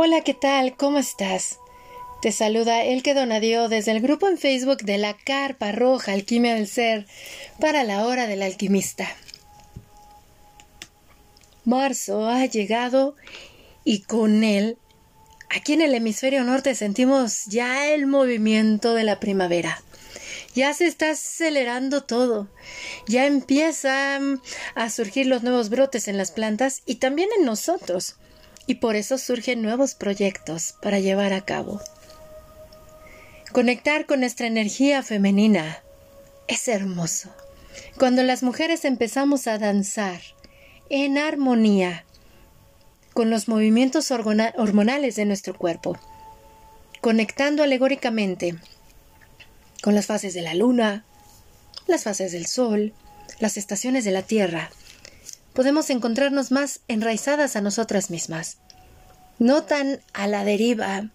Hola, ¿qué tal? ¿Cómo estás? Te saluda Elke Donadio desde el grupo en Facebook de la Carpa Roja Alquimia del Ser para la Hora del Alquimista. Marzo ha llegado y con él, aquí en el hemisferio norte sentimos ya el movimiento de la primavera. Ya se está acelerando todo. Ya empiezan a surgir los nuevos brotes en las plantas y también en nosotros y por eso surgen nuevos proyectos para llevar a cabo. Conectar con nuestra energía femenina es hermoso. Cuando las mujeres empezamos a danzar en armonía con los movimientos hormonales de nuestro cuerpo, conectando alegóricamente con las fases de la luna, las fases del sol, las estaciones de la tierra, podemos encontrarnos más enraizadas a nosotras mismas, no tan a la deriva,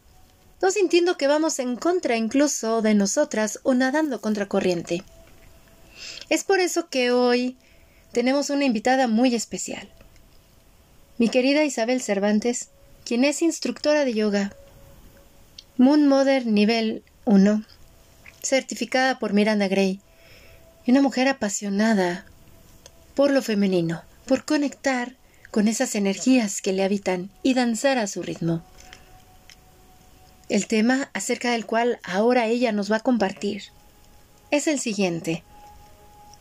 no sintiendo que vamos en contra incluso de nosotras o nadando contra corriente. Es por eso que hoy tenemos una invitada muy especial, mi querida Isabel Cervantes, quien es instructora de yoga, Moon Mother nivel 1, certificada por Miranda Gray, y una mujer apasionada por lo femenino por conectar con esas energías que le habitan y danzar a su ritmo. El tema acerca del cual ahora ella nos va a compartir es el siguiente.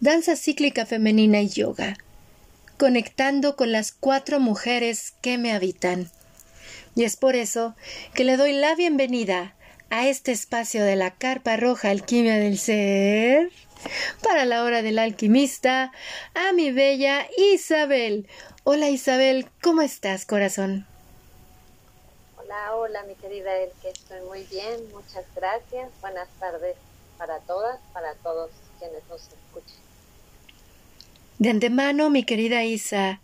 Danza cíclica femenina y yoga, conectando con las cuatro mujeres que me habitan. Y es por eso que le doy la bienvenida a este espacio de la Carpa Roja Alquimia del Ser para la hora del alquimista, a mi bella Isabel. Hola Isabel, ¿cómo estás, corazón? Hola, hola, mi querida El, que estoy muy bien, muchas gracias. Buenas tardes para todas, para todos quienes nos escuchen. De antemano, mi querida Isa,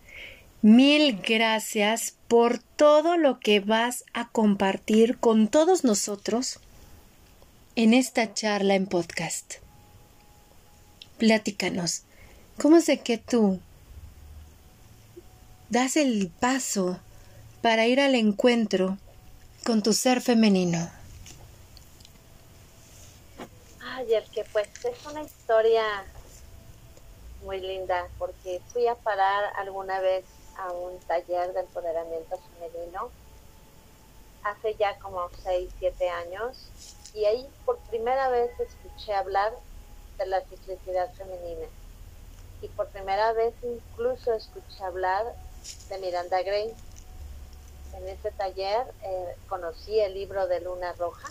mil gracias por todo lo que vas a compartir con todos nosotros en esta charla en podcast. Platícanos, ¿cómo es de que tú das el paso para ir al encuentro con tu ser femenino? Ay, el que pues es una historia muy linda porque fui a parar alguna vez a un taller de empoderamiento femenino hace ya como 6, 7 años y ahí por primera vez escuché hablar de la ciclicidad femenina. Y por primera vez incluso escuché hablar de Miranda Gray. En ese taller eh, conocí el libro de Luna Roja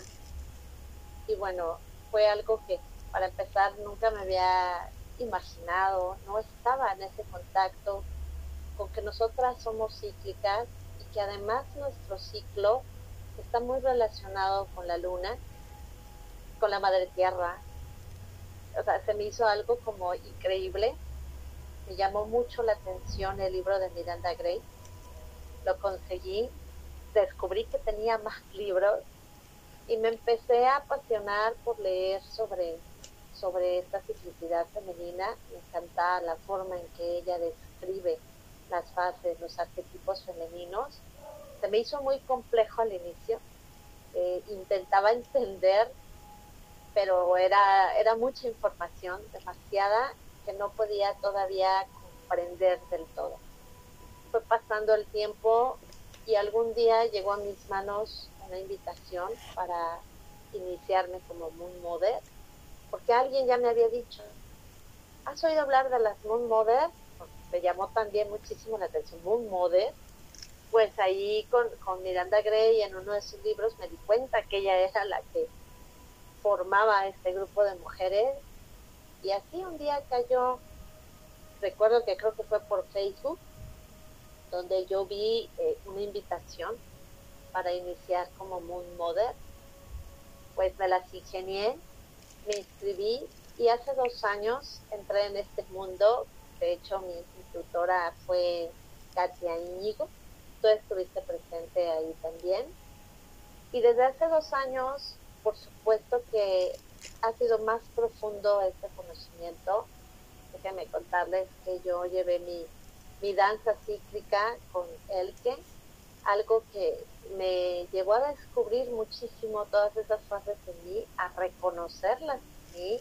y bueno, fue algo que para empezar nunca me había imaginado, no estaba en ese contacto con que nosotras somos cíclicas y que además nuestro ciclo está muy relacionado con la luna, con la madre tierra, o sea, se me hizo algo como increíble. Me llamó mucho la atención el libro de Miranda Gray. Lo conseguí, descubrí que tenía más libros y me empecé a apasionar por leer sobre, sobre esta ciclicidad femenina. Me encantaba la forma en que ella describe las fases, los arquetipos femeninos. Se me hizo muy complejo al inicio. Eh, intentaba entender pero era, era mucha información, demasiada, que no podía todavía comprender del todo. Fue pasando el tiempo y algún día llegó a mis manos una invitación para iniciarme como Moon Mother, porque alguien ya me había dicho, ¿has oído hablar de las Moon Mother? Me llamó también muchísimo la atención Moon Mother. Pues ahí con, con Miranda Gray en uno de sus libros me di cuenta que ella era la que formaba este grupo de mujeres. Y así un día cayó, recuerdo que creo que fue por Facebook, donde yo vi eh, una invitación para iniciar como Moon Mother, pues me las ingenié, me inscribí y hace dos años entré en este mundo, de hecho mi instructora fue Katia Íñigo, tú estuviste presente ahí también, y desde hace dos años por supuesto que ha sido más profundo este conocimiento. Déjenme contarles que yo llevé mi, mi danza cíclica con Elke algo que me llevó a descubrir muchísimo todas esas fases en mí, a reconocerlas en mí,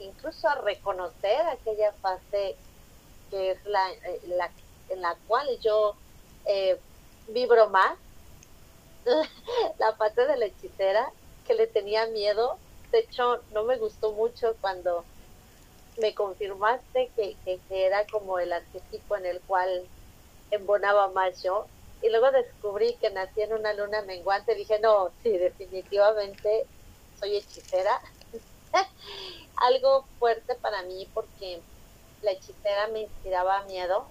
incluso a reconocer aquella fase que es la, eh, la en la cual yo eh, vibro más, la fase de la hechicera, que le tenía miedo. De hecho, no me gustó mucho cuando me confirmaste que, que, era como el arquetipo en el cual embonaba más yo. Y luego descubrí que nací en una luna menguante. Dije, no, sí, definitivamente soy hechicera. Algo fuerte para mí porque la hechicera me inspiraba miedo,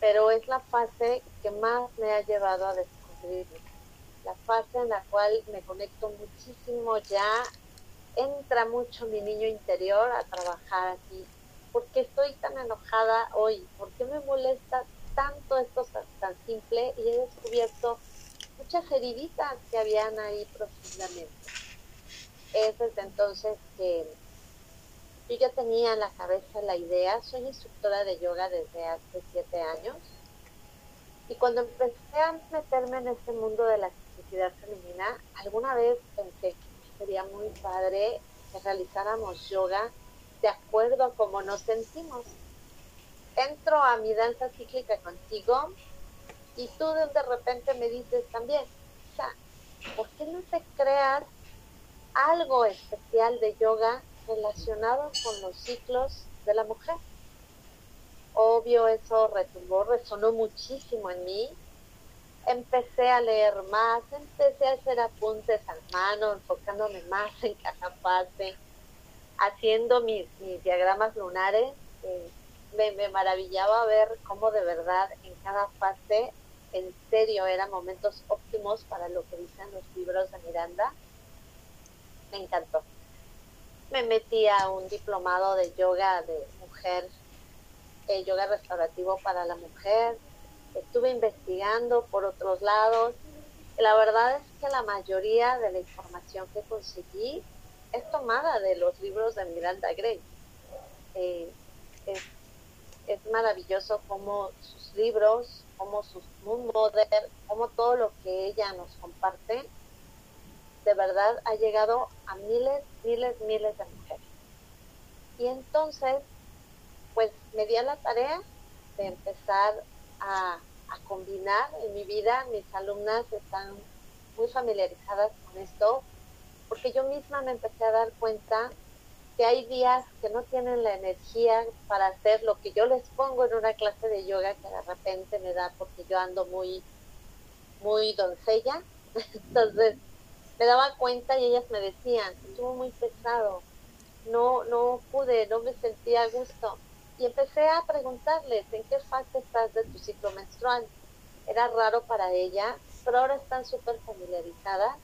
pero es la fase que más me ha llevado a descubrir. La fase en la cual me conecto muchísimo ya entra mucho mi niño interior a trabajar aquí. ¿Por qué estoy tan enojada hoy? ¿Por qué me molesta tanto esto tan simple? Y he descubierto muchas heriditas que habían ahí profundamente. Es desde entonces que yo ya tenía en la cabeza la idea, soy instructora de yoga desde hace siete años. Y cuando empecé a meterme en este mundo de la actividad femenina, alguna vez pensé sería muy padre que realizáramos yoga de acuerdo a cómo nos sentimos. Entro a mi danza cíclica contigo y tú de repente me dices también, o sea, ¿por qué no te creas algo especial de yoga relacionado con los ciclos de la mujer? Obvio, eso retumbó, resonó muchísimo en mí empecé a leer más, empecé a hacer apuntes a mano, enfocándome más en cada fase, haciendo mis, diagramas lunares. me, me, maravillaba ver cómo de verdad en cada fase, en serio, eran momentos óptimos para lo que dicen los libros de Miranda. Me encantó. Me metí a un diplomado de yoga de mujer, eh, yoga restaurativo para la mujer, estuve investigando por otros lados. La verdad es que la mayoría de la información que conseguí es tomada de los libros de Miranda Gray. Eh, es, maravilloso como sus libros, como sus Moon Model, como todo lo que ella nos comparte, de verdad ha llegado a miles, miles, miles de mujeres. Y entonces, pues me di a la tarea de empezar a, combinar en mi vida. Mis alumnas están muy familiarizadas con esto, porque yo misma me empecé a dar cuenta que hay días que no tienen la energía para hacer lo que yo les pongo en una clase de yoga que de repente me da porque yo ando muy, muy doncella. Entonces me daba cuenta y ellas me decían, estuvo muy pesado, no, no pude, no me sentía a gusto y empecé a preguntarles en qué fase estás de tu ciclo menstrual. Era raro para ella, pero ahora están súper familiarizadas.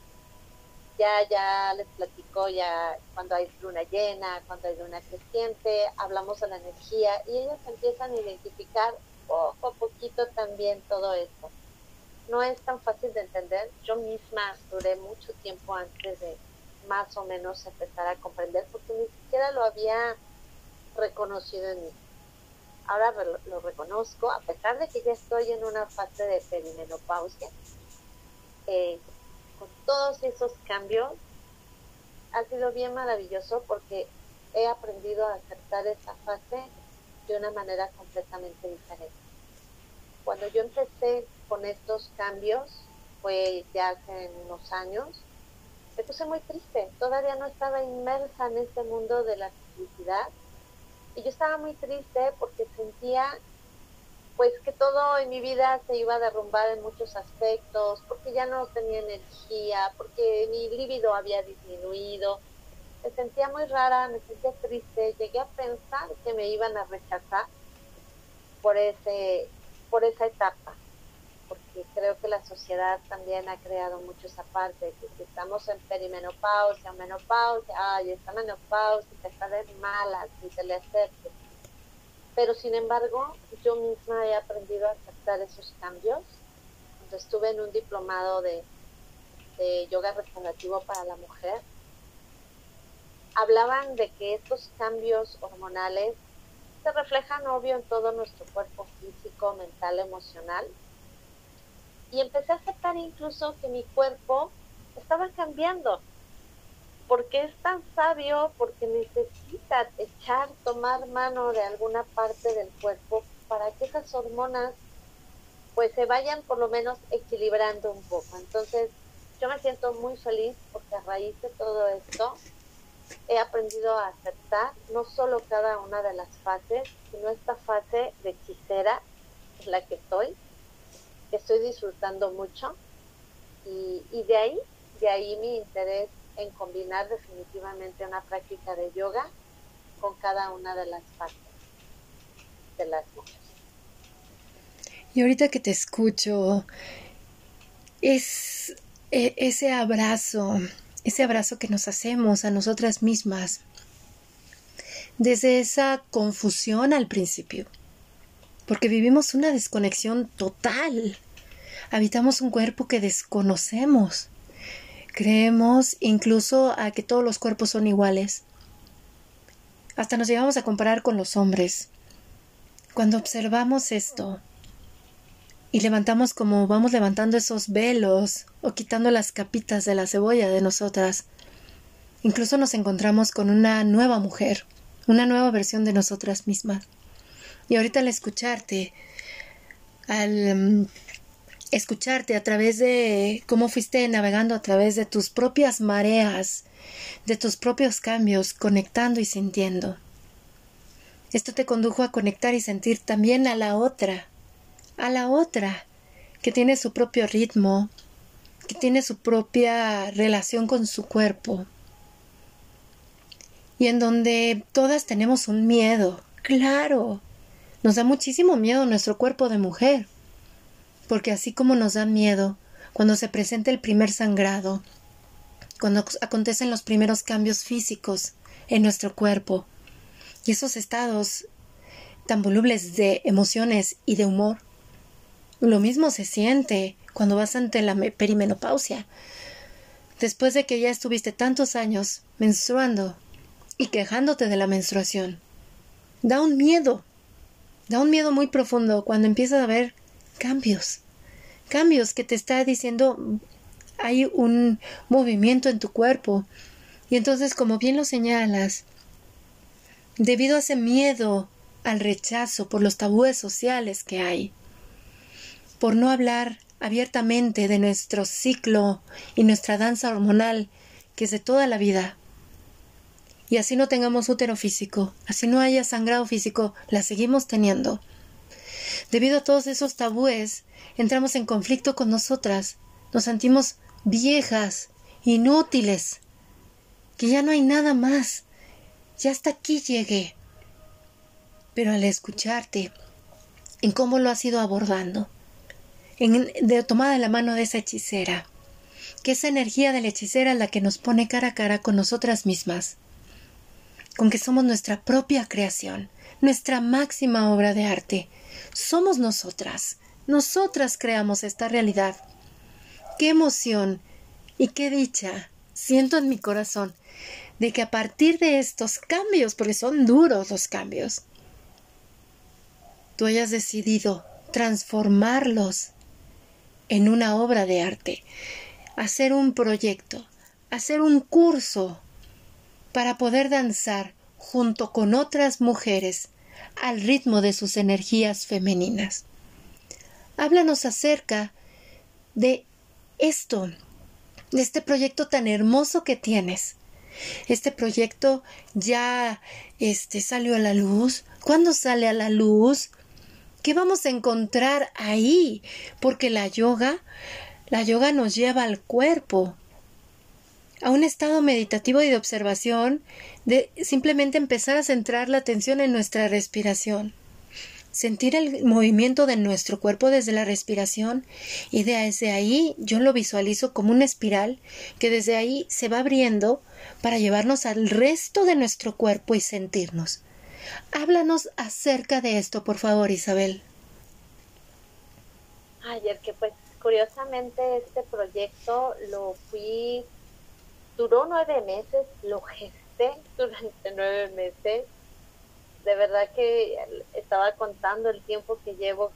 Ya, ya les platico ya cuando hay luna llena, cuando hay luna creciente, hablamos de la energía y ellas empiezan a identificar poco a poquito también todo esto. No es tan fácil de entender. Yo misma duré mucho tiempo antes de más o menos empezar a comprender porque ni siquiera lo había reconocido en mí. Ahora lo, reconozco, a pesar de que ya estoy en una fase de perimenopausia, eh, con todos esos cambios, ha sido bien maravilloso porque he aprendido a aceptar esa fase de una manera completamente diferente. Cuando yo empecé con estos cambios, fue ya hace unos años, me puse muy triste. Todavía no estaba inmersa en este mundo de la felicidad y yo estaba muy triste porque sentía pues que todo en mi vida se iba a derrumbar en muchos aspectos, porque ya no tenía energía, porque mi líbido había disminuido. Me sentía muy rara, me sentía triste, llegué a pensar que me iban a rechazar por ese por esa etapa porque creo que la sociedad también ha creado mucho esa parte, que si estamos en perimenopausia, menopausia, ay, está menopausia, te está de malas, y te le aceptes. Pero sin embargo, yo misma he aprendido a aceptar esos cambios. Cuando estuve en un diplomado de, de yoga restaurativo para la mujer, hablaban de que estos cambios hormonales se reflejan obvio en todo nuestro cuerpo físico, mental, emocional, y empecé a aceptar incluso que mi cuerpo estaba cambiando, porque es tan sabio, porque necesita echar, tomar mano de alguna parte del cuerpo para que esas hormonas pues se vayan por lo menos equilibrando un poco. Entonces, yo me siento muy feliz porque a raíz de todo esto he aprendido a aceptar no solo cada una de las fases, sino esta fase de hechicera en la que estoy, estoy disfrutando mucho. Y, y de ahí, de ahí mi interés en combinar definitivamente una práctica de yoga con cada una de las fases de las mujeres. Y ahorita que te escucho, es e, ese abrazo, ese abrazo que nos hacemos a nosotras mismas, desde esa confusión al principio, porque vivimos una desconexión total. Habitamos un cuerpo que desconocemos. Creemos incluso a que todos los cuerpos son iguales. Hasta nos llegamos a comparar con los hombres. Cuando observamos esto, y levantamos como vamos levantando esos velos o quitando las capitas de la cebolla de nosotras. Incluso nos encontramos con una nueva mujer, una nueva versión de nosotras mismas. Y ahorita al escucharte, al mm, escucharte a través de cómo fuiste navegando a través de tus propias mareas, de tus propios cambios, conectando y sintiendo. Esto te condujo a conectar y sentir también a la otra, a la otra, que tiene su propio ritmo, que tiene su propia relación con su cuerpo, y en donde todas tenemos un miedo, claro, nos da muchísimo miedo nuestro cuerpo de mujer, porque así como nos da miedo cuando se presenta el primer sangrado, cuando acontecen los primeros cambios físicos en nuestro cuerpo, y esos estados tan volubles de emociones y de humor, lo mismo se siente cuando vas ante la perimenopausia. Después de que ya estuviste tantos años menstruando y quejándote de la menstruación. Da un miedo, da un miedo muy profundo cuando empiezas a ver cambios, cambios que te está diciendo hay un movimiento en tu cuerpo. Y entonces, como bien lo señalas, debido a ese miedo al rechazo por los tabúes sociales que hay, por no hablar abiertamente de nuestro ciclo y nuestra danza hormonal, que es de toda la vida. Y así no tengamos útero físico, así no haya sangrado físico, la seguimos teniendo. Debido a todos esos tabúes, entramos en conflicto con nosotras, nos sentimos viejas, inútiles, que ya no hay nada más, ya hasta aquí llegué. Pero al escucharte, en cómo lo has ido abordando, de tomada la mano de esa hechicera, que esa energía de la hechicera es la que nos pone cara a cara con nosotras mismas, con que somos nuestra propia creación, nuestra máxima obra de arte. Somos nosotras, nosotras creamos esta realidad. Qué emoción y qué dicha siento en mi corazón de que a partir de estos cambios, porque son duros los cambios, tú hayas decidido transformarlos en una obra de arte, hacer un proyecto, hacer un curso para poder danzar junto con otras mujeres al ritmo de sus energías femeninas. Háblanos acerca de esto, de este proyecto tan hermoso que tienes. Este proyecto ya este salió a la luz. ¿Cuándo sale a la luz? ¿Qué vamos a encontrar ahí? Porque la yoga, la yoga nos lleva al cuerpo, a un estado meditativo y de observación, de simplemente empezar a centrar la atención en nuestra respiración. Sentir el movimiento de nuestro cuerpo desde la respiración y desde ahí yo lo visualizo como una espiral que desde ahí se va abriendo para llevarnos al resto de nuestro cuerpo y sentirnos. Háblanos acerca de esto, por favor, Isabel. Ayer que pues curiosamente este proyecto lo fui, duró nueve meses, lo gesté durante nueve meses. De verdad que estaba contando el tiempo que llevo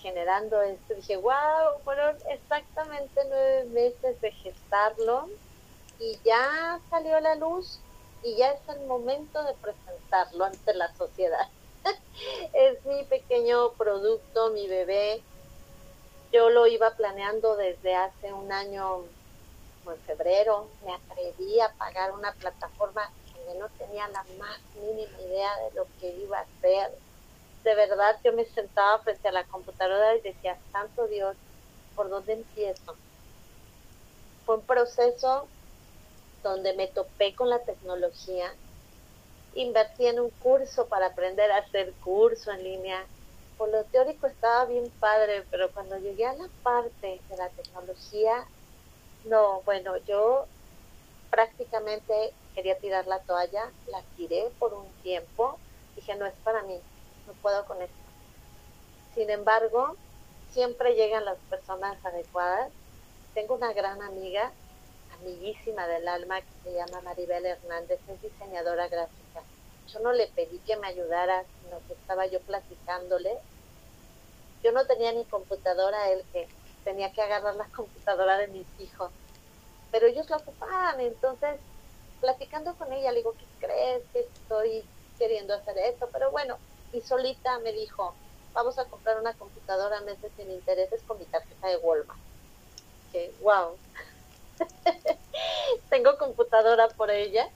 generando esto. Dije, wow, fueron exactamente nueve meses de gestarlo y ya salió a la luz y ya es el momento de presentarlo ante la sociedad. es mi pequeño producto, mi bebé. Yo lo iba planeando desde hace un año, en febrero. Me atreví a pagar una plataforma donde no tenía la más mínima idea de lo que iba a hacer. De verdad, yo me sentaba frente a la computadora y decía, Santo Dios, ¿por dónde empiezo? Fue un proceso donde me topé con la tecnología, invertí en un curso para aprender a hacer curso en línea. Por lo teórico estaba bien padre, pero cuando llegué a la parte de la tecnología, no, bueno, yo prácticamente quería tirar la toalla, la tiré por un tiempo, dije, no es para mí, no puedo con esto. Sin embargo, siempre llegan las personas adecuadas. Tengo una gran amiga amiguísima del alma que se llama Maribel Hernández, es diseñadora gráfica. Yo no le pedí que me ayudara, sino que estaba yo platicándole. Yo no tenía ni computadora, él que tenía que agarrar la computadora de mis hijos, pero ellos la ocupaban, entonces platicando con ella le digo, ¿qué crees que estoy queriendo hacer esto? Pero bueno, y solita me dijo, vamos a comprar una computadora meses sin intereses con mi tarjeta de Walmart. Que, wow, tengo computadora por ella.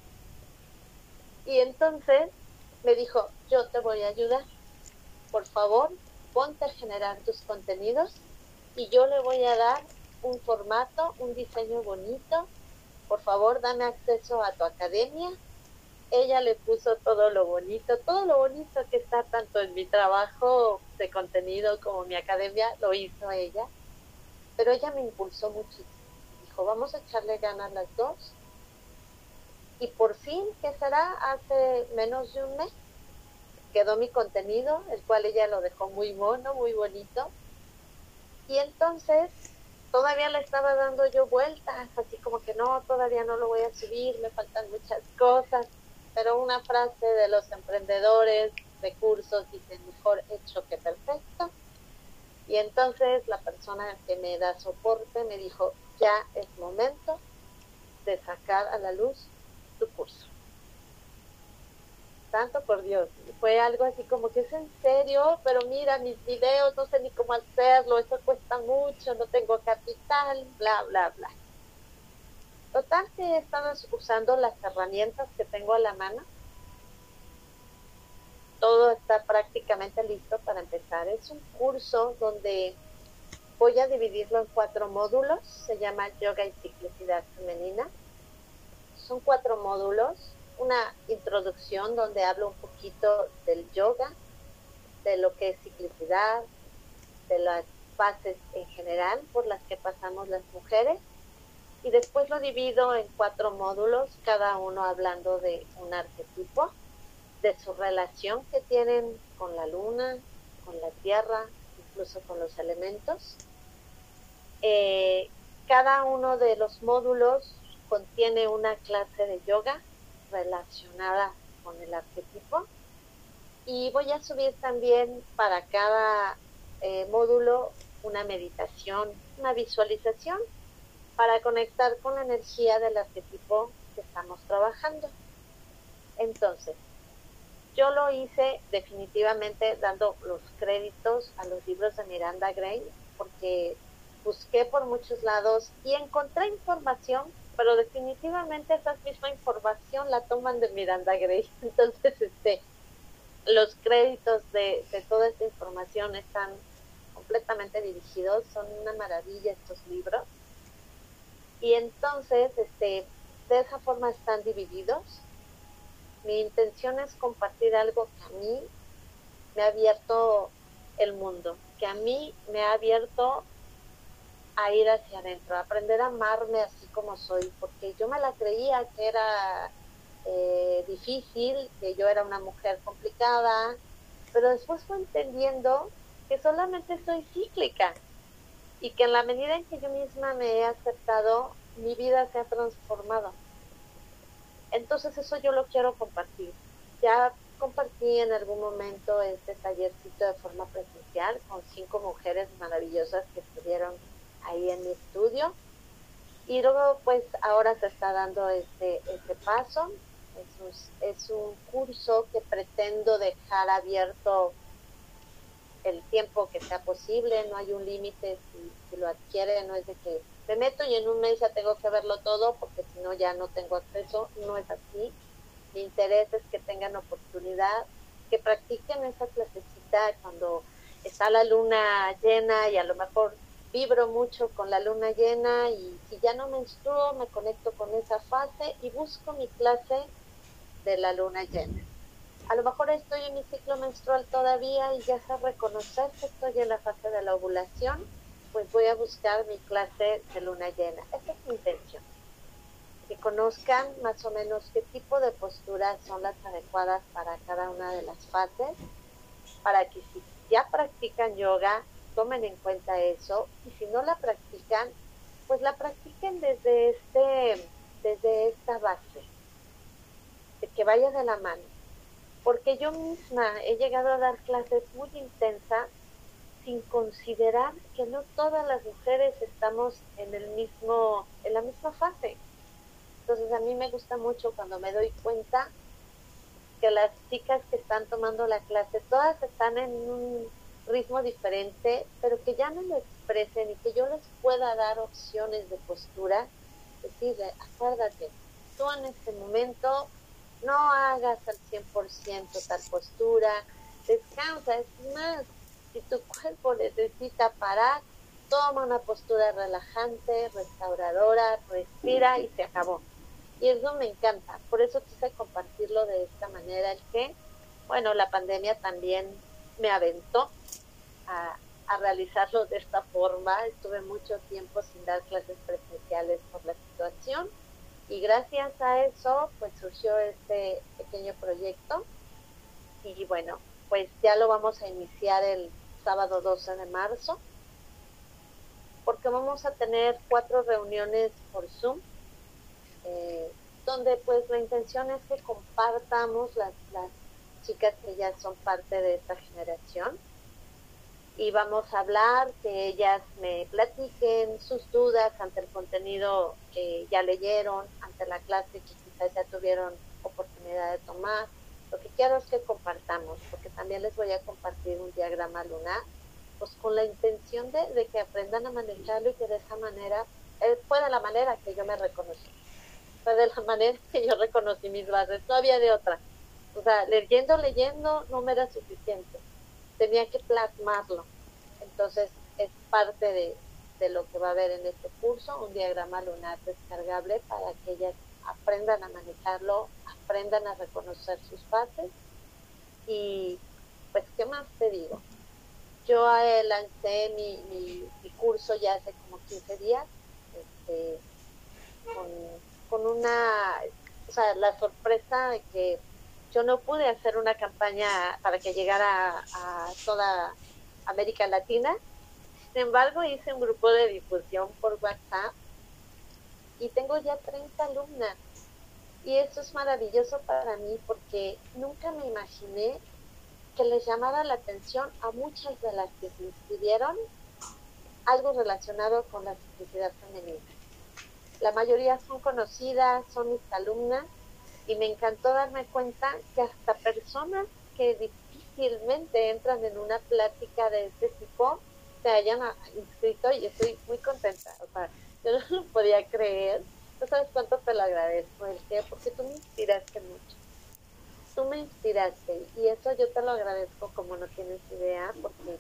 Y entonces me dijo, yo te voy a ayudar. Por favor, ponte a generar tus contenidos y yo le voy a dar un formato, un diseño bonito. Por favor, dame acceso a tu academia. Ella le puso todo lo bonito, todo lo bonito que está tanto en mi trabajo de contenido como mi academia, lo hizo ella. Pero ella me impulsó muchísimo vamos a echarle ganas las dos. Y por fin, que será? Hace menos de un mes, quedó mi contenido, el cual ella lo dejó muy mono, muy bonito. Y entonces todavía le estaba dando yo vueltas, así como que no, todavía no lo voy a subir, me faltan muchas cosas. Pero una frase de los emprendedores de cursos dice, mejor hecho que perfecto. Y entonces la persona que me da soporte me dijo, ya es momento de sacar a la luz tu curso. Tanto por Dios, fue algo así como que es en serio, pero mira mis videos, no sé ni cómo hacerlo, eso cuesta mucho, no tengo capital, bla, bla, bla. Total que he usando las herramientas que tengo a la mano. Todo está prácticamente listo para empezar. Es un curso donde Voy a dividirlo en cuatro módulos, se llama Yoga y Ciclicidad Femenina. Son cuatro módulos, una introducción donde hablo un poquito del yoga, de lo que es ciclicidad, de las bases en general por las que pasamos las mujeres. Y después lo divido en cuatro módulos, cada uno hablando de un arquetipo, de su relación que tienen con la luna, con la tierra, incluso con los elementos eh, cada uno de los módulos contiene una clase de yoga relacionada con el arquetipo y voy a subir también para cada eh, módulo una meditación, una visualización para conectar con la energía del arquetipo que estamos trabajando. Entonces, yo lo hice definitivamente dando los créditos a los libros de Miranda Gray porque busqué por muchos lados y encontré información, pero definitivamente esa misma información la toman de Miranda Gray. Entonces, este, los créditos de, de toda esta información están completamente dirigidos, son una maravilla estos libros. Y entonces, este, de esa forma están divididos. Mi intención es compartir algo que a mí me ha abierto el mundo, que a mí me ha abierto a ir hacia adentro, aprender a amarme así como soy, porque yo me la creía que era eh, difícil, que yo era una mujer complicada, pero después fue entendiendo que solamente soy cíclica y que en la medida en que yo misma me he aceptado, mi vida se ha transformado. Entonces eso yo lo quiero compartir. Ya compartí en algún momento este tallercito de forma presencial con cinco mujeres maravillosas que estuvieron ahí en mi estudio. Y luego, pues ahora se está dando este, este paso. Es un, es un curso que pretendo dejar abierto el tiempo que sea posible, no hay un límite si, si, lo adquiere, no es de que me meto y en un mes ya tengo que verlo todo porque si no ya no tengo acceso, no es así. Mi interés es que tengan oportunidad, que practiquen esa clasecita cuando está la luna llena y a lo mejor vibro mucho con la luna llena y si ya no menstruo me conecto con esa fase y busco mi clase de la luna llena a lo mejor estoy en mi ciclo menstrual todavía y ya sé reconocer que estoy en la fase de la ovulación, pues voy a buscar mi clase de luna llena. Esa es mi intención. Que conozcan más o menos qué tipo de posturas son las adecuadas para cada una de las fases, para que si ya practican yoga, tomen en cuenta eso, y si no la practican, pues la practiquen desde este, desde esta base, de que vaya de la mano porque yo misma he llegado a dar clases muy intensas sin considerar que no todas las mujeres estamos en el mismo en la misma fase. Entonces a mí me gusta mucho cuando me doy cuenta que las chicas que están tomando la clase todas están en un ritmo diferente, pero que ya no lo expresen y que yo les pueda dar opciones de postura, decir, acuérdate, tú en este momento no hagas al 100% tal postura, descansa, es más, si tu cuerpo necesita parar, toma una postura relajante, restauradora, respira y se acabó. Y eso me encanta, por eso quise compartirlo de esta manera, el que, bueno, la pandemia también me aventó a, realizarlo de esta forma, estuve mucho tiempo sin dar clases presenciales por la situación, y gracias a eso, pues surgió este pequeño proyecto. Y bueno, pues ya lo vamos a iniciar el sábado 12 de marzo, porque vamos a tener cuatro reuniones por Zoom, eh, donde pues la intención es que compartamos las, las chicas que ya son parte de esta generación y vamos a hablar, que ellas me platiquen sus dudas ante el contenido que ya leyeron, ante la clase que quizás ya tuvieron oportunidad de tomar. Lo que quiero es que compartamos, porque también les voy a compartir un diagrama lunar, pues con la intención de, que aprendan a manejarlo y que de esa manera, eh, fue de la manera que yo me reconocí, fue de la manera que yo reconocí mis bases, no había de otra. O sea, leyendo, leyendo no me era suficiente tenía que plasmarlo. Entonces es parte de, lo que va a haber en este curso, un diagrama lunar descargable para que ellas aprendan a manejarlo, aprendan a reconocer sus fases y pues, ¿qué más te digo? Yo eh, lancé mi, mi, curso ya hace como 15 días, este, con una, o sea, la sorpresa de que yo no pude hacer una campaña para que llegara a toda América Latina. Sin embargo, hice un grupo de difusión por WhatsApp y tengo ya 30 alumnas. Y eso es maravilloso para mí porque nunca me imaginé que les llamara la atención a muchas de las que se inscribieron algo relacionado con la simplicidad femenina. La mayoría son conocidas, son mis alumnas y me encantó darme cuenta que hasta personas que difícilmente entran en una plática de este tipo se hayan inscrito y estoy muy contenta. O sea, yo no lo podía creer. No sabes cuánto te lo agradezco, el que, porque tú me inspiraste mucho. Tú me inspiraste y eso yo te lo agradezco como no tienes idea, porque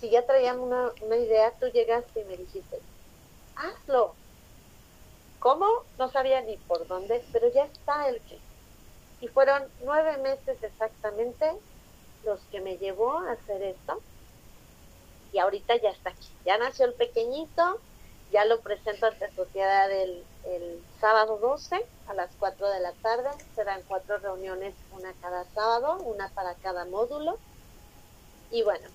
si ya traíamos una, una idea, tú llegaste y me dijiste, hazlo, ¿Cómo? No sabía ni por dónde, pero ya está el que. Y fueron nueve meses exactamente los que me llevó a hacer esto. Y ahorita ya está aquí. Ya nació el pequeñito, ya lo presento ante sociedad el, el sábado 12 a las 4 de la tarde. Serán cuatro reuniones, una cada sábado, una para cada módulo. Y bueno,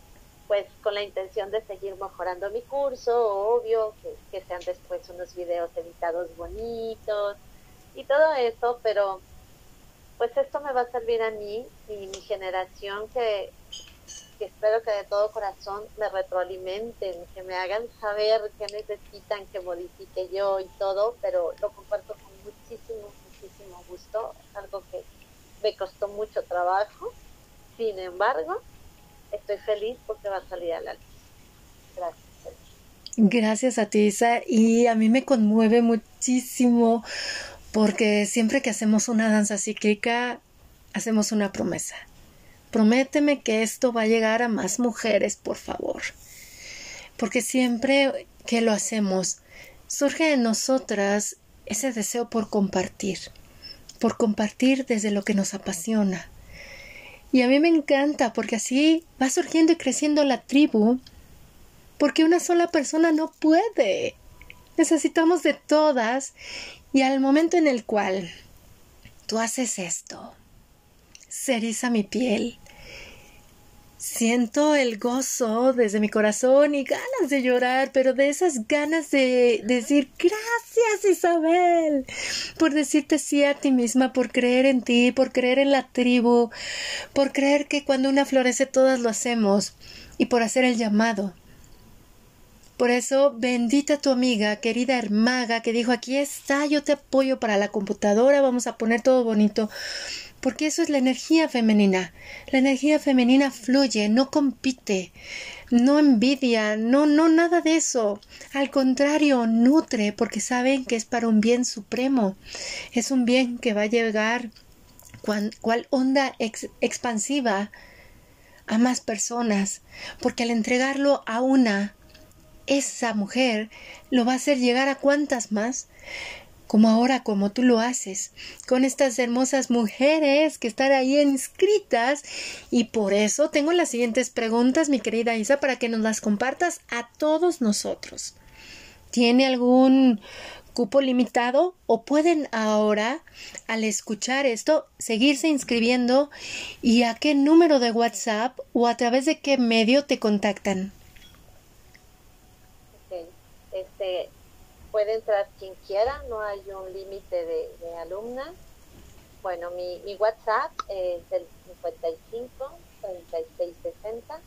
pues con la intención de seguir mejorando mi curso, obvio, que, sean después unos videos editados bonitos y todo eso, pero pues esto me va a servir a mí y mi generación que, que espero que de todo corazón me retroalimenten, que me hagan saber qué necesitan que modifique yo y todo, pero lo comparto con muchísimo, muchísimo gusto, algo que me costó mucho trabajo, sin embargo, estoy feliz porque va a salir a la luz. Gracias. Gracias a ti, Isa, y a mí me conmueve muchísimo porque siempre que hacemos una danza cíclica, hacemos una promesa. Prométeme que esto va a llegar a más mujeres, por favor. Porque siempre que lo hacemos, surge en nosotras ese deseo por compartir, por compartir desde lo que nos apasiona. Y a mí me encanta porque así va surgiendo y creciendo la tribu porque una sola persona no puede. Necesitamos de todas y al momento en el cual tú haces esto, se eriza mi piel. Siento el gozo desde mi corazón y ganas de llorar, pero de esas ganas de decir gracias Isabel por decirte sí a ti misma, por creer en ti, por creer en la tribu, por creer que cuando una florece todas lo hacemos y por hacer el llamado por eso, bendita tu amiga, querida Hermaga, que dijo, aquí está, yo te apoyo para la computadora, vamos a poner todo bonito. Porque eso es la energía femenina. La energía femenina fluye, no compite, no envidia, no, no, nada de eso. Al contrario, nutre, porque saben que es para un bien supremo. Es un bien que va a llegar cual, onda expansiva a más personas, porque al entregarlo a una, esa mujer lo va a hacer llegar a cuantas más, como ahora como tú lo haces, con estas hermosas mujeres que están ahí inscritas. Y por eso tengo las siguientes preguntas, mi querida Isa, para que nos las compartas a todos nosotros. ¿Tiene algún cupo limitado o pueden ahora, al escuchar esto, seguirse inscribiendo y a qué número de WhatsApp o a través de qué medio te contactan? Este, puede entrar quien quiera, no hay un límite de, alumnas. Bueno, mi, WhatsApp es el 55 36 60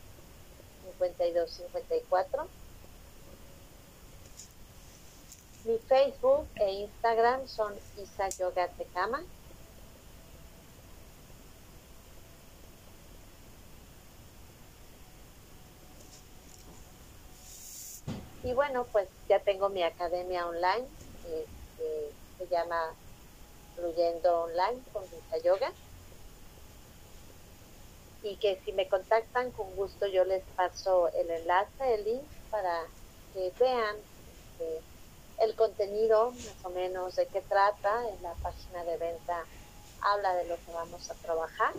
52 54. Mi Facebook e Instagram son Isa Yoga Tecama. Y bueno, pues ya tengo mi academia online, este, se llama Fluyendo Online con Vista Yoga. Y que si me contactan, con gusto yo les paso el enlace, el link para que vean eh, el contenido, más o menos de qué trata. En la página de venta habla de lo que vamos a trabajar.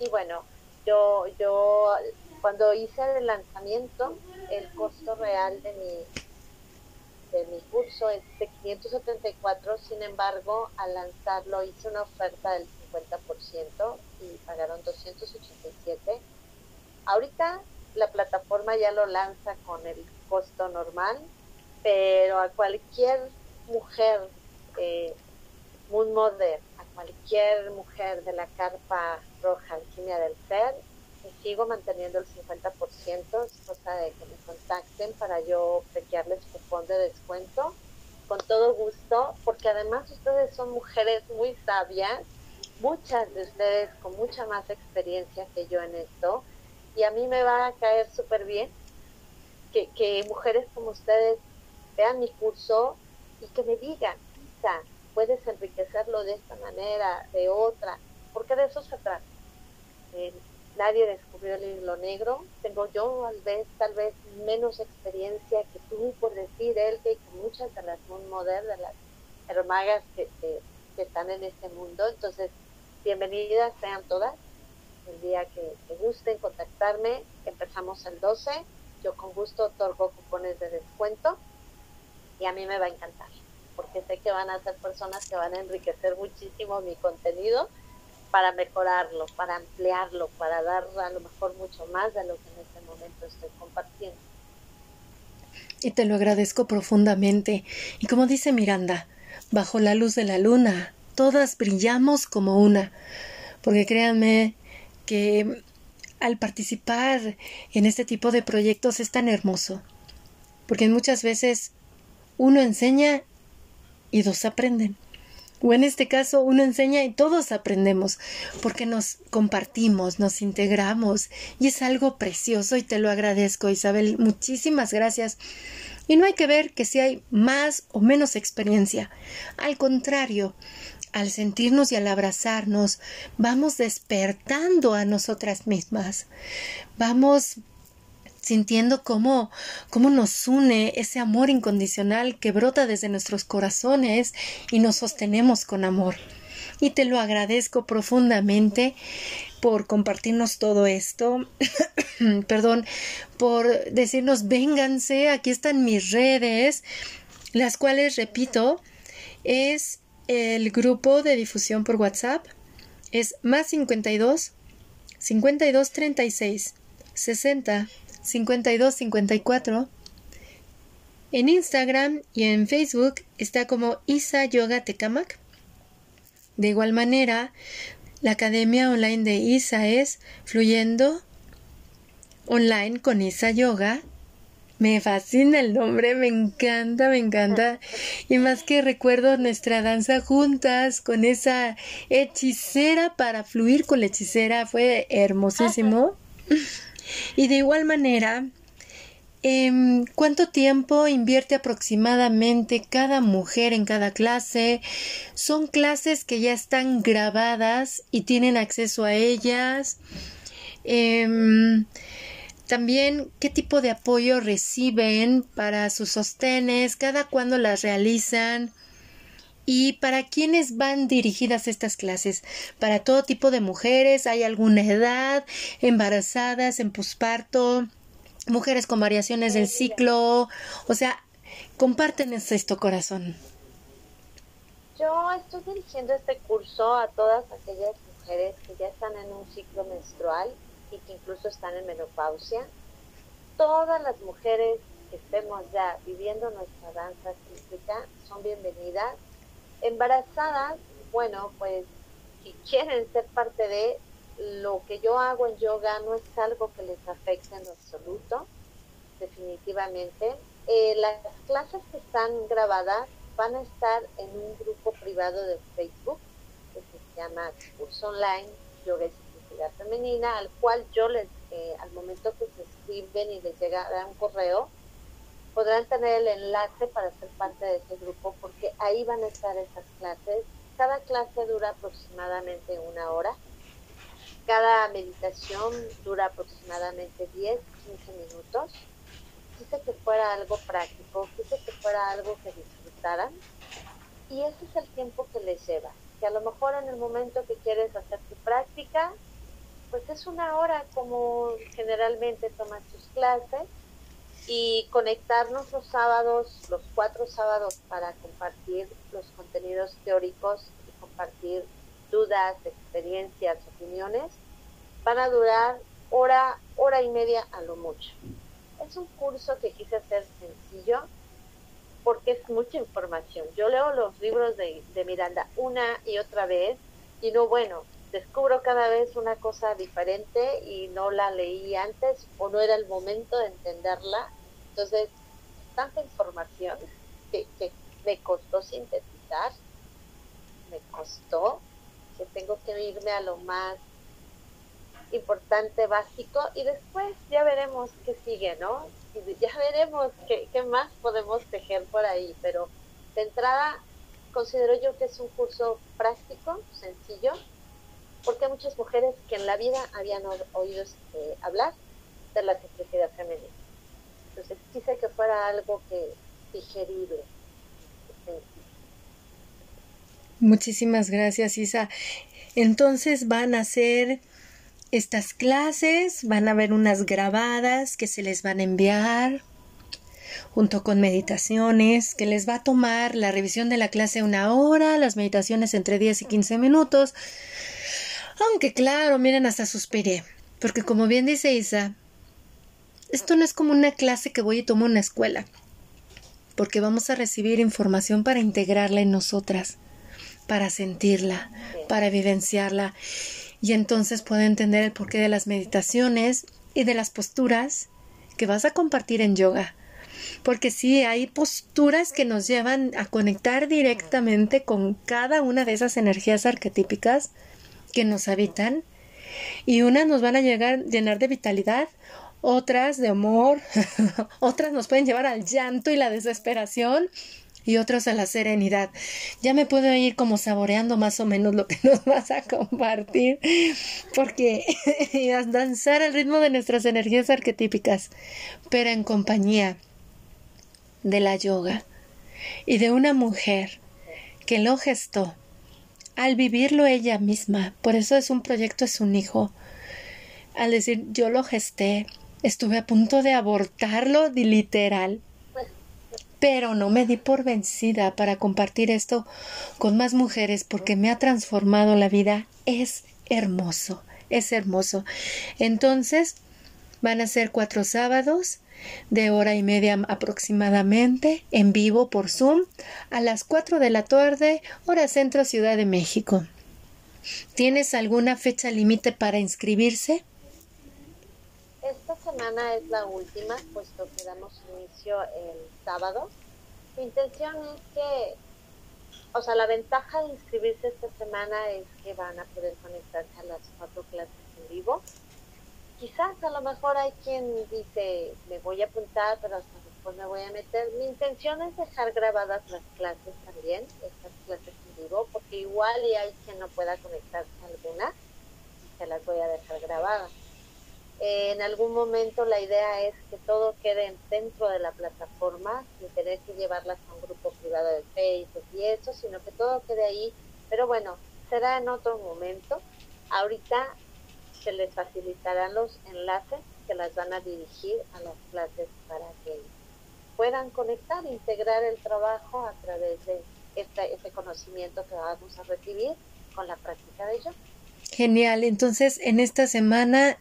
Y bueno, yo, yo cuando hice el lanzamiento, el costo real de mi, de mi curso es de 574, sin embargo, al lanzarlo hice una oferta del 50% y pagaron 287. Ahorita la plataforma ya lo lanza con el costo normal, pero a cualquier mujer eh, a cualquier mujer de la carpa roja alquimia del ser, sigo manteniendo el 50%, cosa de que me contacten para yo pequearles cupón de descuento con todo gusto, porque además ustedes son mujeres muy sabias, muchas de ustedes con mucha más experiencia que yo en esto, y a mí me va a caer súper bien que, que mujeres como ustedes vean mi curso y que me digan, Isa, puedes enriquecerlo de esta manera, de otra, porque de eso se trata. Nadie descubrió el hilo negro. Tengo yo tal vez, tal vez menos experiencia que tú, por decir él, que con muchas de las Moon de las hermagas que, que, están en este mundo. Entonces, bienvenidas sean todas. El día que, que gusten contactarme, empezamos el 12. Yo con gusto otorgo cupones de descuento y a mí me va a encantar porque sé que van a ser personas que van a enriquecer muchísimo mi contenido para mejorarlo, para ampliarlo, para dar a lo mejor mucho más de lo que en este momento estoy compartiendo. Y te lo agradezco profundamente. Y como dice Miranda, bajo la luz de la luna. Todas brillamos como una. Porque créanme que al participar en este tipo de proyectos es tan hermoso. Porque muchas veces uno enseña y dos aprenden. O en este caso uno enseña y todos aprendemos porque nos compartimos, nos integramos y es algo precioso y te lo agradezco Isabel. Muchísimas gracias. Y no hay que ver que si hay más o menos experiencia. Al contrario, al sentirnos y al abrazarnos, vamos despertando a nosotras mismas. Vamos sintiendo cómo, cómo nos une ese amor incondicional que brota desde nuestros corazones y nos sostenemos con amor. Y te lo agradezco profundamente por compartirnos todo esto, perdón, por decirnos vénganse, aquí están mis redes, las cuales, repito, es el grupo de difusión por WhatsApp, es más 52 52 36 60 5254. En Instagram y en Facebook está como Isa Yoga Tecamac. De igual manera, la academia online de Isa es Fluyendo Online con Isa Yoga. Me fascina el nombre, me encanta, me encanta. Y más que recuerdo nuestra danza juntas con esa hechicera para fluir con la hechicera, fue hermosísimo. Y de igual manera, em, ¿cuánto tiempo invierte aproximadamente cada mujer en cada clase? Son clases que ya están grabadas y tienen acceso a ellas. Em, también qué tipo de apoyo reciben para sus sostenes, cada cuándo las realizan. ¿Y para quiénes van dirigidas estas clases? ¿Para todo tipo de mujeres? ¿Hay alguna edad? ¿Embarazadas? ¿En posparto? ¿Mujeres con variaciones del ciclo? O sea, compártenos esto, corazón. Yo estoy dirigiendo este curso a todas aquellas mujeres que ya están en un ciclo menstrual y que incluso están en menopausia. Todas las mujeres que estemos ya viviendo nuestra danza cíclica son bienvenidas embarazadas, bueno, pues si quieren ser parte de lo que yo hago en yoga no es algo que les afecte en absoluto, definitivamente. Eh, las clases que están grabadas van a estar en un grupo privado de Facebook que se llama Curso Online Yoga y Sensibilidad Femenina, al cual yo les, eh, al momento que se escriben y les llega un correo, podrán tener el enlace para ser parte de ese grupo porque ahí van a estar esas clases. Cada clase dura aproximadamente una hora. Cada meditación dura aproximadamente 10, 15 minutos. Quise que fuera algo práctico, quise que fuera algo que disfrutaran. Y ese es el tiempo que les lleva. Que a lo mejor en el momento que quieres hacer tu práctica, pues es una hora como generalmente tomas tus clases y conectarnos los sábados, los cuatro sábados para compartir los contenidos teóricos y compartir dudas, experiencias, opiniones, van a durar hora, hora y media a lo mucho. Es un curso que quise hacer sencillo porque es mucha información. Yo leo los libros de, de Miranda una y otra vez y no, bueno, descubro cada vez una cosa diferente y no la leí antes o no era el momento de entenderla. Entonces, tanta información que, me costó sintetizar, me costó que tengo que irme a lo más importante, básico, y después ya veremos qué sigue, ¿no? Ya veremos qué, qué más podemos tejer por ahí, pero de entrada considero yo que es un curso práctico, sencillo, porque hay muchas mujeres que en la vida habían oído este, hablar de la simplicidad femenina. Entonces quise que fuera algo que digerible. Muchísimas gracias, Isa. Entonces van a hacer estas clases, van a haber unas grabadas que se les van a enviar junto con meditaciones, que les va a tomar la revisión de la clase una hora, las meditaciones entre 10 y 15 minutos. Aunque claro, miren, hasta suspiré, porque como bien dice Isa, esto no es como una clase que voy y tomo una escuela. porque vamos a recibir información para integrarla en nosotras, para sentirla, para vivenciarla y entonces puede entender el porqué de las meditaciones y de las posturas que vas a compartir en yoga. Porque sí, hay posturas que nos llevan a conectar directamente con cada una de esas energías arquetípicas que nos habitan y unas nos van a llegar llenar de vitalidad, otras de amor, otras nos pueden llevar al llanto y la desesperación y otras a la serenidad. Ya me puedo ir como saboreando más o menos lo que nos vas a compartir, porque danzar al ritmo de nuestras energías arquetípicas, pero en compañía de la yoga y de una mujer que lo gestó al vivirlo ella misma. Por eso es un proyecto, es un hijo. Al decir yo lo gesté, estuve a punto de abortarlo literal. Pero no me di por vencida para compartir esto con más mujeres porque me ha transformado la vida. Es hermoso, es hermoso. Entonces, van a ser cuatro sábados de hora y media aproximadamente en vivo por Zoom a las 4 de la tarde, hora centro Ciudad de México. ¿Tienes alguna fecha límite para inscribirse? Esta semana es la última, puesto que damos inicio el sábado. Mi intención es que, o sea, la ventaja de inscribirse esta semana es que van a poder conectarse a las cuatro clases en vivo quizás a lo mejor hay quien dice, me voy a apuntar, pero hasta después me voy a meter. Mi intención es dejar grabadas las clases también, estas clases en vivo, porque igual y hay quien no pueda conectarse a alguna, se las voy a dejar grabadas. en algún momento la idea es que todo quede dentro de la plataforma, sin tener que llevarlas a un grupo privado de Facebook y eso, sino que todo quede ahí. Pero bueno, será en otro momento. Ahorita se les facilitarán los enlaces que las van a dirigir a las clases para que puedan conectar, integrar el trabajo a través de este, este conocimiento que vamos a recibir con la práctica de ello. Genial, entonces en esta semana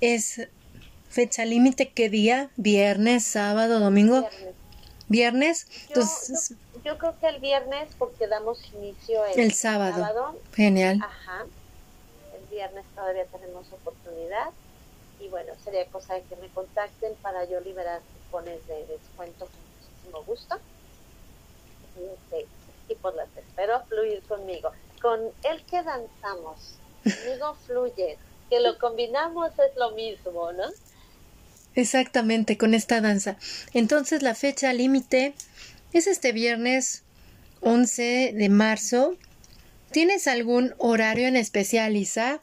es fecha límite, ¿qué día? ¿Viernes, sábado, domingo? Viernes. Entonces, yo, creo que el viernes porque damos inicio el, sábado. sábado. Genial. Ajá viernes todavía tenemos oportunidad y bueno, sería cosa de que me contacten para yo liberar cupones de descuento con muchísimo gusto. Y, este, y pues las espero fluir conmigo. Con el que danzamos, conmigo fluye, que lo combinamos es lo mismo, ¿no? Exactamente, con esta danza. Entonces la fecha límite es este viernes 11 de marzo. ¿Tienes algún horario en especial, Isa?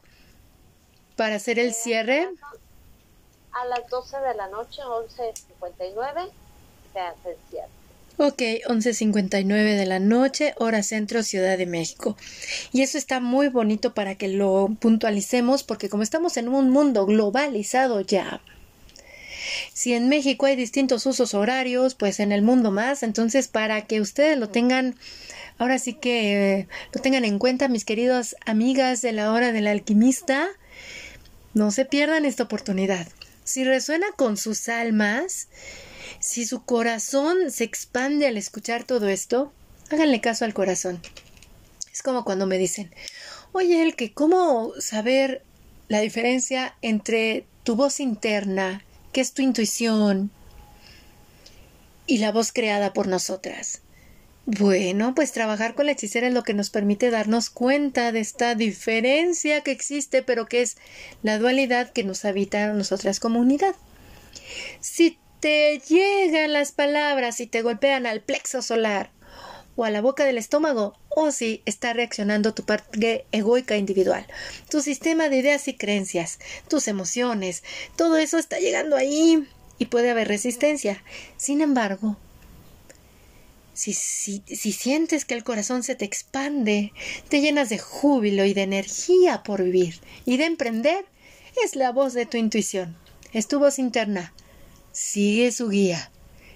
Para hacer el cierre? A las 12 de la noche, 11.59, se hace el cierre. Ok, 11.59 de la noche, hora centro, Ciudad de México. Y eso está muy bonito para que lo puntualicemos porque como estamos en un mundo globalizado ya, si en México hay distintos usos horarios, pues en el mundo más, entonces para que ustedes lo tengan, ahora sí que eh, lo tengan en cuenta, mis queridas amigas de la hora del alquimista, no se pierdan esta oportunidad. Si resuena con sus almas, si su corazón se expande al escuchar todo esto, háganle caso al corazón. Es como cuando me dicen, oye, el que, ¿cómo saber la diferencia entre tu voz interna, que es tu intuición, y la voz creada por nosotras? Bueno, pues trabajar con la hechicera es lo que nos permite darnos cuenta de esta diferencia que existe, pero que es la dualidad que nos habita a nosotras como unidad. Si te llegan las palabras y te golpean al plexo solar o a la boca del estómago, o si está reaccionando tu parte egoica individual, tu sistema de ideas y creencias, tus emociones, todo eso está llegando ahí y puede haber resistencia. Sin embargo, si, si, si, sientes que el corazón se te expande, te llenas de júbilo y de energía por vivir y de emprender, es la voz de tu intuición, es tu voz interna. Sigue su guía,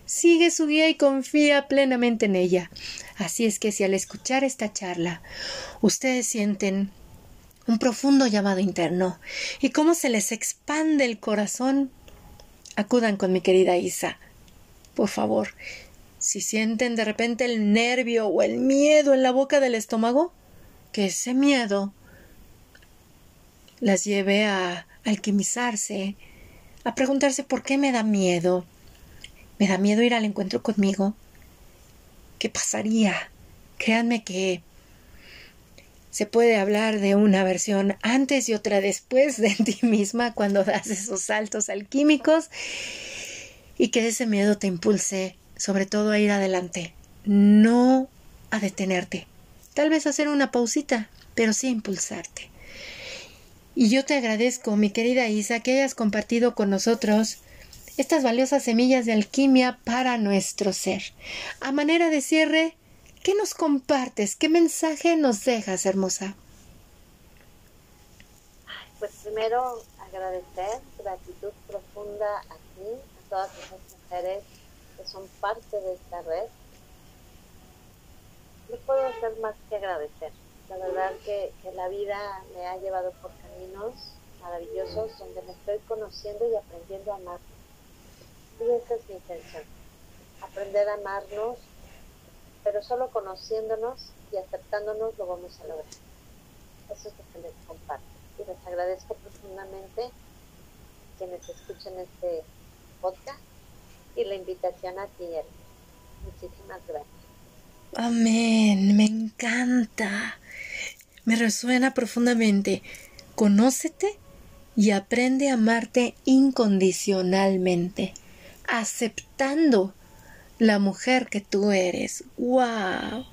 sigue su guía y confía plenamente en ella. Así es que si al escuchar esta charla ustedes sienten un profundo llamado interno y cómo se les expande el corazón, acudan con mi querida Isa. Por favor, Si sienten de repente el nervio o el miedo en la boca del estómago, que ese miedo las lleve a alquimizarse, a preguntarse por qué me da miedo. ¿Me da miedo ir al encuentro conmigo? ¿Qué pasaría? Créanme que se puede hablar de una versión antes y otra después de ti misma cuando das esos saltos alquímicos y que ese miedo te impulse sobre todo a ir adelante, no a detenerte. Tal vez hacer una pausita, pero sí impulsarte. Y yo te agradezco, mi querida Isa, que hayas compartido con nosotros estas valiosas semillas de alquimia para nuestro ser. A manera de cierre, ¿qué nos compartes? ¿Qué mensaje nos dejas, hermosa? Pues primero agradecer, gratitud profunda a ti, a todas esas mujeres que son parte de esta red. No puedo hacer más que agradecer. La verdad que, que la vida me ha llevado por caminos maravillosos donde me estoy conociendo y aprendiendo a amar. Y esa es mi intención. Aprender a amarnos, pero solo conociéndonos y aceptándonos lo vamos a lograr. Eso es lo que les comparto. Y les agradezco profundamente quienes escuchen este podcast y la invitación a ti, Muchísimas gracias. Amén, me encanta. Me resuena profundamente. Conócete y aprende a amarte incondicionalmente, aceptando la mujer que tú eres. ¡Wow!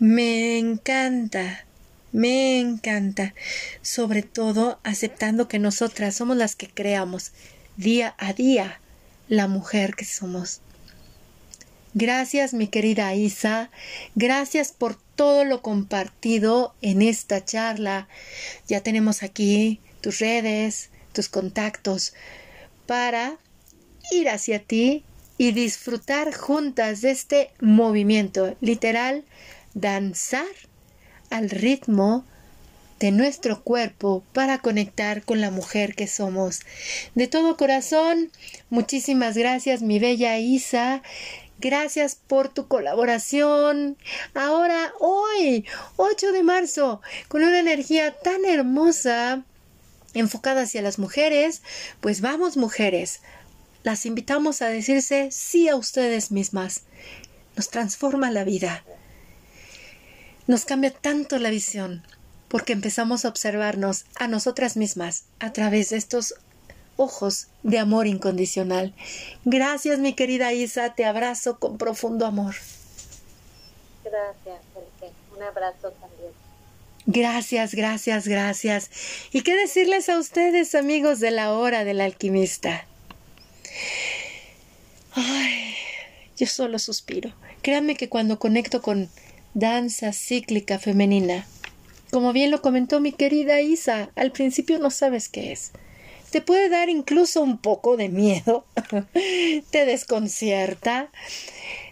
Me encanta, me encanta. Sobre todo aceptando que nosotras somos las que creamos día a día la mujer que somos. Gracias, mi querida Isa. Gracias por todo lo compartido en esta charla. Ya tenemos aquí tus redes, tus contactos para ir hacia ti y disfrutar juntas de este movimiento, literal, danzar al ritmo de nuestro cuerpo para conectar con la mujer que somos. De todo corazón, muchísimas gracias, mi bella Isa. Gracias por tu colaboración. Ahora, hoy, 8 de marzo, con una energía tan hermosa enfocada hacia las mujeres, pues vamos mujeres. Las invitamos a decirse sí a ustedes mismas. Nos transforma la vida. Nos cambia tanto la visión porque empezamos a observarnos a nosotras mismas a través de estos ojos de amor incondicional. Gracias, mi querida Isa, te abrazo con profundo amor. Gracias, Un abrazo también. Gracias, gracias, gracias. ¿Y qué decirles a ustedes, amigos de la hora del alquimista? Ay, yo solo suspiro. Créanme que cuando conecto con danza cíclica femenina, como bien lo comentó mi querida Isa, al principio no sabes qué es te puede dar incluso un poco de miedo, te desconcierta,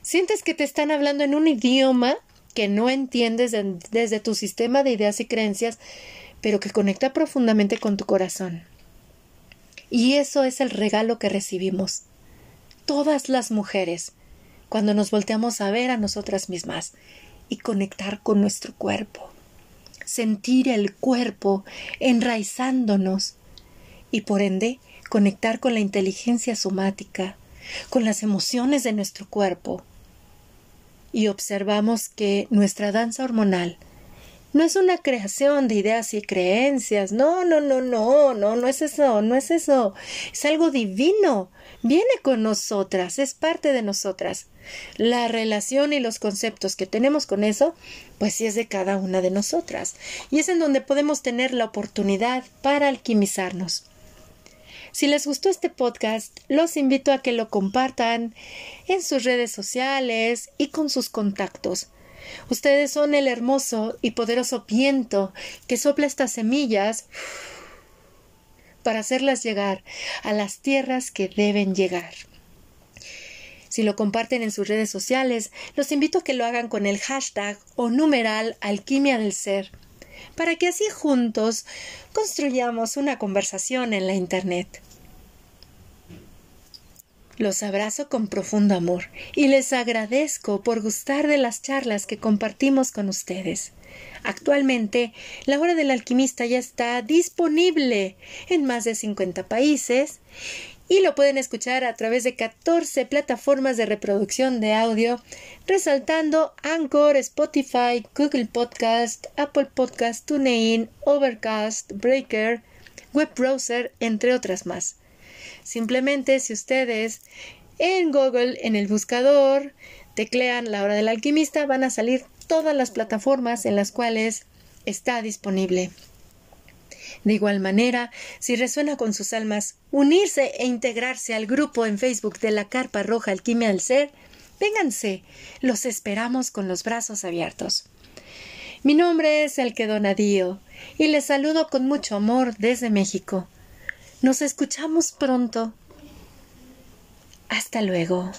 sientes que te están hablando en un idioma que no entiendes desde tu sistema de ideas y creencias, pero que conecta profundamente con tu corazón. Y eso es el regalo que recibimos. Todas las mujeres, cuando nos volteamos a ver a nosotras mismas y conectar con nuestro cuerpo. Sentir el cuerpo enraizándonos y por ende conectar con la inteligencia somática, con las emociones de nuestro cuerpo. Y observamos que nuestra danza hormonal no es una creación de ideas y creencias. No, no, no, no, no, no es eso, no es eso. Es algo divino. Viene con nosotras, es parte de nosotras. La relación y los conceptos que tenemos con eso, pues sí es de cada una de nosotras. Y es en donde podemos tener la oportunidad para alquimizarnos. Si les gustó este podcast, los invito a que lo compartan en sus redes sociales y con sus contactos. Ustedes son el hermoso y poderoso viento que sopla estas semillas para hacerlas llegar a las tierras que deben llegar. Si lo comparten en sus redes sociales, los invito a que lo hagan con el hashtag o numeral alquimia del ser, para que así juntos construyamos una conversación en la Internet. Los abrazo con profundo amor y les agradezco por gustar de las charlas que compartimos con ustedes. Actualmente, La Hora del Alquimista ya está disponible en más de 50 países y lo pueden escuchar a través de 14 plataformas de reproducción de audio, resaltando Anchor, Spotify, Google Podcast, Apple Podcast, TuneIn, Overcast, Breaker, Web Browser, entre otras más. Simplemente si ustedes en Google, en el buscador, teclean la hora del alquimista, van a salir todas las plataformas en las cuales está disponible. De igual manera, si resuena con sus almas unirse e integrarse al grupo en Facebook de la Carpa Roja Alquimia del Ser, vénganse, los esperamos con los brazos abiertos. Mi nombre es El Donadío y les saludo con mucho amor desde México. Nos escuchamos pronto. Hasta luego.